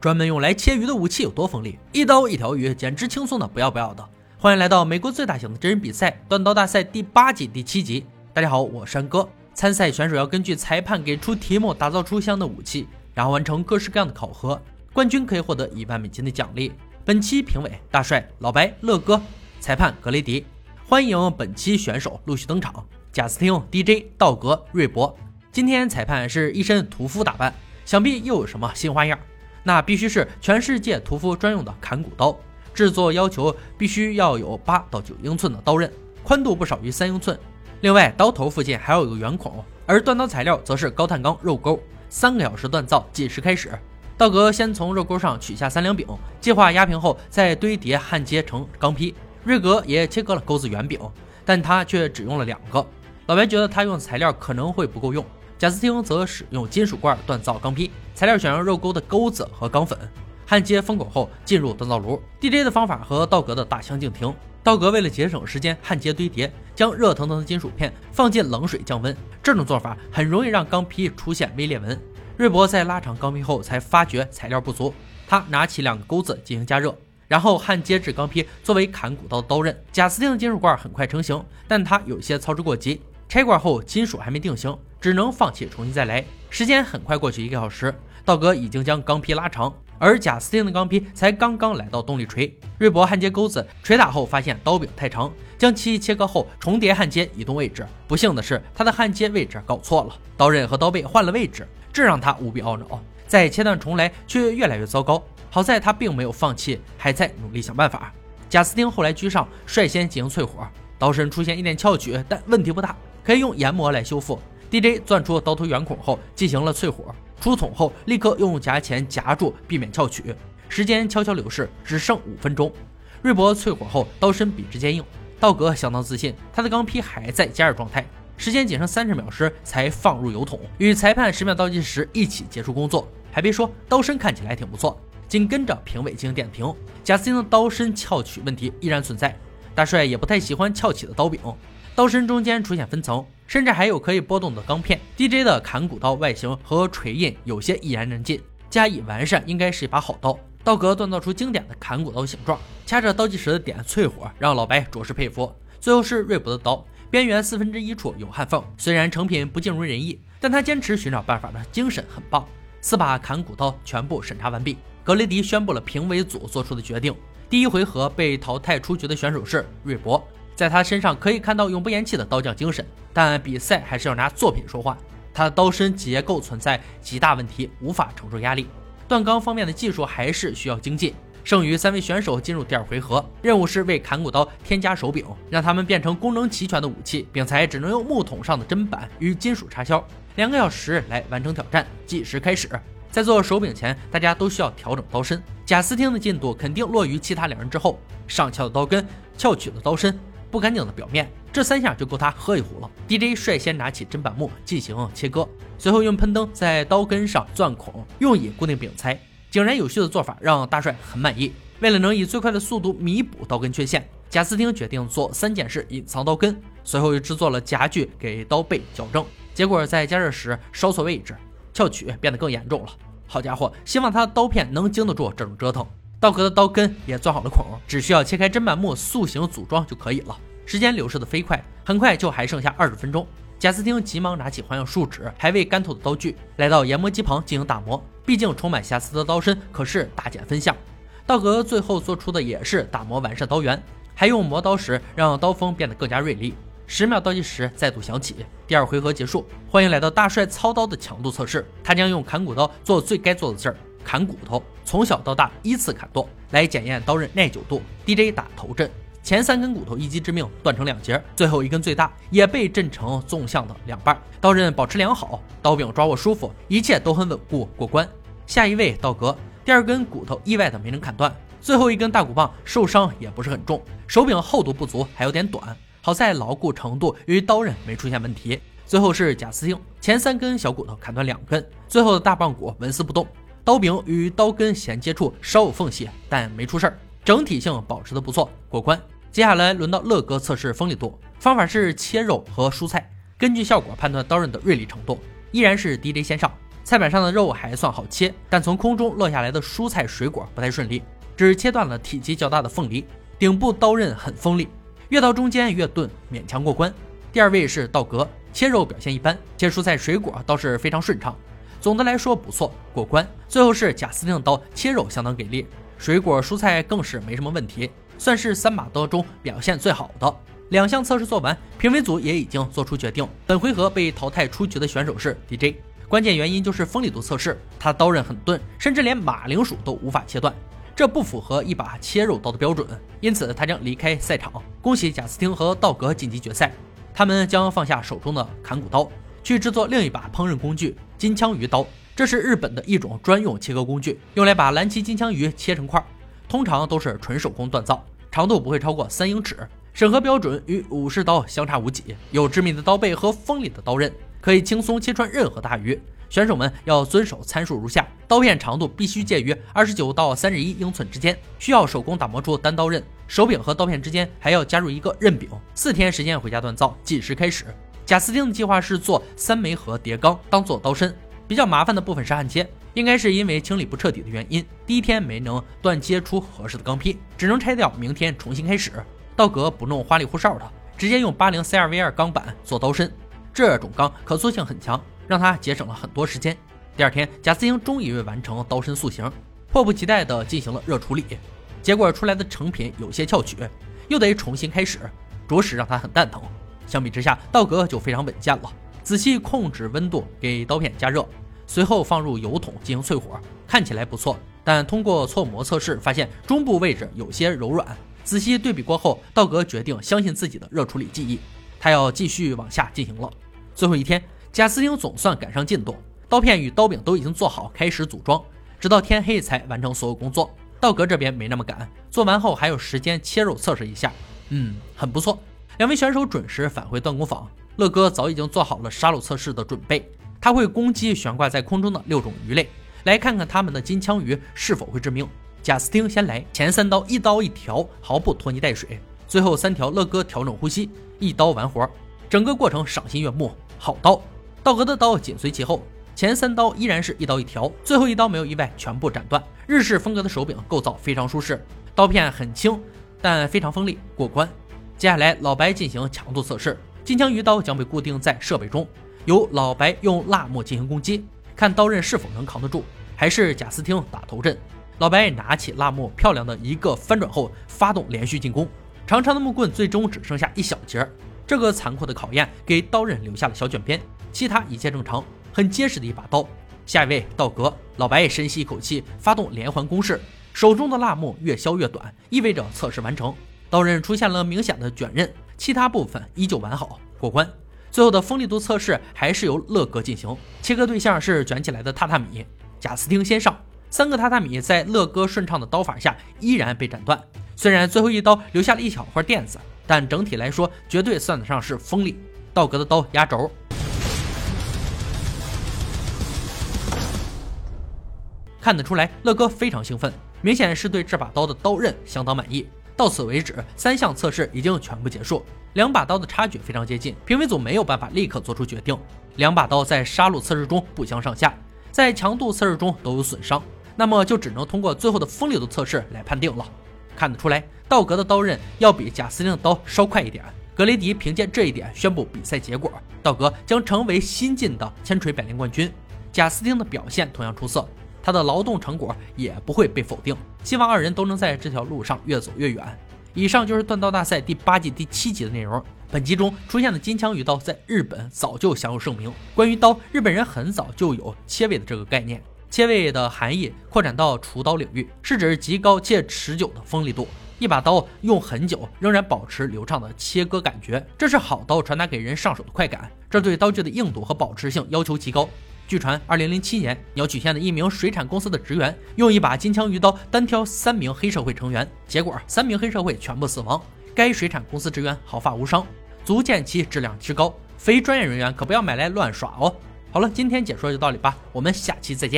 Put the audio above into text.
专门用来切鱼的武器有多锋利，一刀一条鱼，简直轻松的不要不要的。欢迎来到美国最大型的真人比赛——断刀大赛第八季第七集。大家好，我山哥。参赛选手要根据裁判给出题目，打造出相应的武器，然后完成各式各样的考核。冠军可以获得一万美金的奖励。本期评委大帅、老白、乐哥，裁判格雷迪。欢迎本期选手陆续登场：贾斯汀、DJ、道格、瑞博。今天裁判是一身屠夫打扮，想必又有什么新花样？那必须是全世界屠夫专用的砍骨刀，制作要求必须要有八到九英寸的刀刃，宽度不少于三英寸。另外，刀头附近还要有个圆孔。而锻刀材料则是高碳钢肉钩。三个小时锻造计时开始。道格先从肉钩上取下三两柄，计划压平后再堆叠焊接成钢坯。瑞格也切割了钩子圆柄，但他却只用了两个。老白觉得他用材料可能会不够用。贾斯汀则使用金属罐锻造钢坯，材料选用肉钩的钩子和钢粉，焊接封口后进入锻造炉。DJ 的方法和道格的大相径庭。道格为了节省时间，焊接堆叠，将热腾腾的金属片放进冷水降温。这种做法很容易让钢坯出现微裂纹。瑞博在拉长钢坯后才发觉材料不足，他拿起两个钩子进行加热，然后焊接至钢坯作为砍骨刀的刀刃。贾斯汀的金属罐很快成型，但他有些操之过急。拆罐后，金属还没定型，只能放弃，重新再来。时间很快过去一个小时，道格已经将钢坯拉长，而贾斯汀的钢坯才刚刚来到动力锤。瑞博焊接钩子，锤打后发现刀柄太长，将其切割后重叠焊接，移动位置。不幸的是，他的焊接位置搞错了，刀刃和刀背换了位置，这让他无比懊恼。再切断重来，却越来越糟糕。好在他并没有放弃，还在努力想办法。贾斯汀后来居上，率先进行淬火，刀身出现一点翘曲，但问题不大。可以用研磨来修复。DJ 钻出刀头圆孔后进行了淬火，出桶后立刻用夹钳夹住，避免翘曲。时间悄悄流逝，只剩五分钟。瑞博淬火后刀身笔直坚硬，道格相当自信，他的钢坯还在加热状态。时间仅剩三十秒时才放入油桶，与裁判十秒倒计时一起结束工作。还别说，刀身看起来挺不错。紧跟着评委进行点评，贾斯汀的刀身翘曲问题依然存在，大帅也不太喜欢翘起的刀柄。刀身中间出现分层，甚至还有可以波动的钢片。DJ 的砍骨刀外形和锤印有些一言难尽，加以完善，应该是一把好刀。道格锻造出经典的砍骨刀形状，掐着倒计时的点淬火，让老白着实佩服。最后是瑞博的刀，边缘四分之一处有焊缝，虽然成品不尽如人意，但他坚持寻找办法的精神很棒。四把砍骨刀全部审查完毕，格雷迪宣布了评委组做出的决定：第一回合被淘汰出局的选手是瑞博。在他身上可以看到永不言弃的刀匠精神，但比赛还是要拿作品说话。他的刀身结构存在极大问题，无法承受压力。锻钢方面的技术还是需要精进。剩余三位选手进入第二回合，任务是为砍骨刀添加手柄，让他们变成功能齐全的武器，并且只能用木桶上的砧板与金属插销。两个小时来完成挑战，计时开始。在做手柄前，大家都需要调整刀身。贾斯汀的进度肯定落于其他两人之后，上翘的刀根，翘曲的刀身。不干净的表面，这三下就够他喝一壶了。DJ 率先拿起砧板木进行切割，随后用喷灯在刀根上钻孔，用以固定柄材。井然有序的做法让大帅很满意。为了能以最快的速度弥补刀根缺陷，贾斯汀决定做三件事隐藏刀根。随后又制作了夹具给刀背矫正，结果在加热时烧错位置，翘曲变得更严重了。好家伙，希望他的刀片能经得住这种折腾。道格的刀根也钻好了孔，只需要切开砧板木塑形组装就可以了。时间流逝的飞快，很快就还剩下二十分钟。贾斯汀急忙拿起环氧树脂还未干透的刀具，来到研磨机旁进行打磨。毕竟充满瑕疵的刀身可是大减分项。道格最后做出的也是打磨完善刀缘，还用磨刀石让刀锋变得更加锐利。十秒倒计时再度响起，第二回合结束。欢迎来到大帅操刀的强度测试，他将用砍骨刀做最该做的事儿。砍骨头，从小到大依次砍剁，来检验刀刃耐久度。DJ 打头阵，前三根骨头一击致命，断成两截，最后一根最大，也被震成纵向的两半。刀刃保持良好，刀柄抓握舒服，一切都很稳固，过关。下一位道格，第二根骨头意外的没能砍断，最后一根大骨棒受伤也不是很重，手柄厚度不足，还有点短，好在牢固程度与刀刃没出现问题。最后是贾斯汀，前三根小骨头砍断两根，最后的大棒骨纹丝不动。刀柄与刀根衔接处稍有缝隙，但没出事儿，整体性保持的不错，过关。接下来轮到乐哥测试锋利度，方法是切肉和蔬菜，根据效果判断刀刃的锐利程度。依然是 DJ 先上，菜板上的肉还算好切，但从空中落下来的蔬菜水果不太顺利，只切断了体积较大的凤梨。顶部刀刃很锋利，越到中间越钝，勉强过关。第二位是道格，切肉表现一般，切蔬菜水果倒是非常顺畅。总的来说不错，过关。最后是贾斯汀的刀，切肉相当给力，水果蔬菜更是没什么问题，算是三把刀中表现最好的。两项测试做完，评委组也已经做出决定。本回合被淘汰出局的选手是 DJ，关键原因就是锋利度测试，他刀刃很钝，甚至连马铃薯都无法切断，这不符合一把切肉刀的标准，因此他将离开赛场。恭喜贾斯汀和道格晋级决赛，他们将放下手中的砍骨刀，去制作另一把烹饪工具——金枪鱼刀。这是日本的一种专用切割工具，用来把蓝鳍金枪鱼切成块，通常都是纯手工锻造，长度不会超过三英尺。审核标准与武士刀相差无几，有致密的刀背和锋利的刀刃，可以轻松切穿任何大鱼。选手们要遵守参数如下：刀片长度必须介于二十九到三十一英寸之间，需要手工打磨出单刀刃。手柄和刀片之间还要加入一个刃柄。四天时间回家锻造，计时开始。贾斯汀的计划是做三枚盒叠钢当做刀身，比较麻烦的部分是焊接，应该是因为清理不彻底的原因，第一天没能断接出合适的钢坯，只能拆掉，明天重新开始。道格不弄花里胡哨的，直接用八零 CRV 二钢板做刀身，这种钢可塑性很强，让他节省了很多时间。第二天，贾斯汀终于完成刀身塑形，迫不及待地进行了热处理，结果出来的成品有些翘曲，又得重新开始，着实让他很蛋疼。相比之下，道格就非常稳健了，仔细控制温度，给刀片加热，随后放入油桶进行淬火，看起来不错，但通过搓磨测试发现中部位置有些柔软。仔细对比过后，道格决定相信自己的热处理技艺，他要继续往下进行了。最后一天，贾斯汀总算赶上进度，刀片与刀柄都已经做好，开始组装，直到天黑才完成所有工作。道格这边没那么赶，做完后还有时间切肉测试一下。嗯，很不错。两位选手准时返回锻工坊，乐哥早已经做好了杀戮测试的准备，他会攻击悬挂在空中的六种鱼类，来看看他们的金枪鱼是否会致命。贾斯汀先来，前三刀一刀一条，毫不拖泥带水。最后三条，乐哥调整呼吸，一刀完活。整个过程赏心悦目，好刀。道格的刀紧随其后，前三刀依然是一刀一条，最后一刀没有意外，全部斩断。日式风格的手柄构造非常舒适，刀片很轻，但非常锋利，过关。接下来老白进行强度测试，金枪鱼刀将被固定在设备中，由老白用蜡墨进行攻击，看刀刃是否能扛得住，还是贾斯汀打头阵。老白拿起蜡木，漂亮的一个翻转后，发动连续进攻。长长的木棍最终只剩下一小截。这个残酷的考验给刀刃留下了小卷边，其他一切正常，很结实的一把刀。下一位道格，老白深吸一口气，发动连环攻势，手中的蜡木越削越短，意味着测试完成。刀刃出现了明显的卷刃，其他部分依旧完好，过关。最后的锋利度测试还是由乐哥进行，切割对象是卷起来的榻榻米。贾斯汀先上。三个榻榻米在乐哥顺畅的刀法下依然被斩断，虽然最后一刀留下了一小块垫子，但整体来说绝对算得上是锋利。道格的刀压轴，看得出来乐哥非常兴奋，明显是对这把刀的刀刃相当满意。到此为止，三项测试已经全部结束，两把刀的差距非常接近，评委组没有办法立刻做出决定。两把刀在杀戮测试中不相上下，在强度测试中都有损伤。那么就只能通过最后的锋利度测试来判定了。看得出来，道格的刀刃要比贾斯汀的刀稍快一点。格雷迪凭借这一点宣布比赛结果：道格将成为新晋的千锤百炼冠军。贾斯汀的表现同样出色，他的劳动成果也不会被否定。希望二人都能在这条路上越走越远。以上就是锻刀大赛第八季第七集的内容。本集中出现的金枪鱼刀在日本早就享有盛名。关于刀，日本人很早就有切尾的这个概念。切位的含义扩展到厨刀领域，是指极高且持久的锋利度。一把刀用很久，仍然保持流畅的切割感觉，这是好刀传达给人上手的快感。这对刀具的硬度和保持性要求极高。据传二零零七年鸟取县的一名水产公司的职员用一把金枪鱼刀单挑三名黑社会成员，结果三名黑社会全部死亡，该水产公司职员毫发无伤，足见其质量之高。非专业人员可不要买来乱耍哦。好了，今天解说就到这里吧，我们下期再见。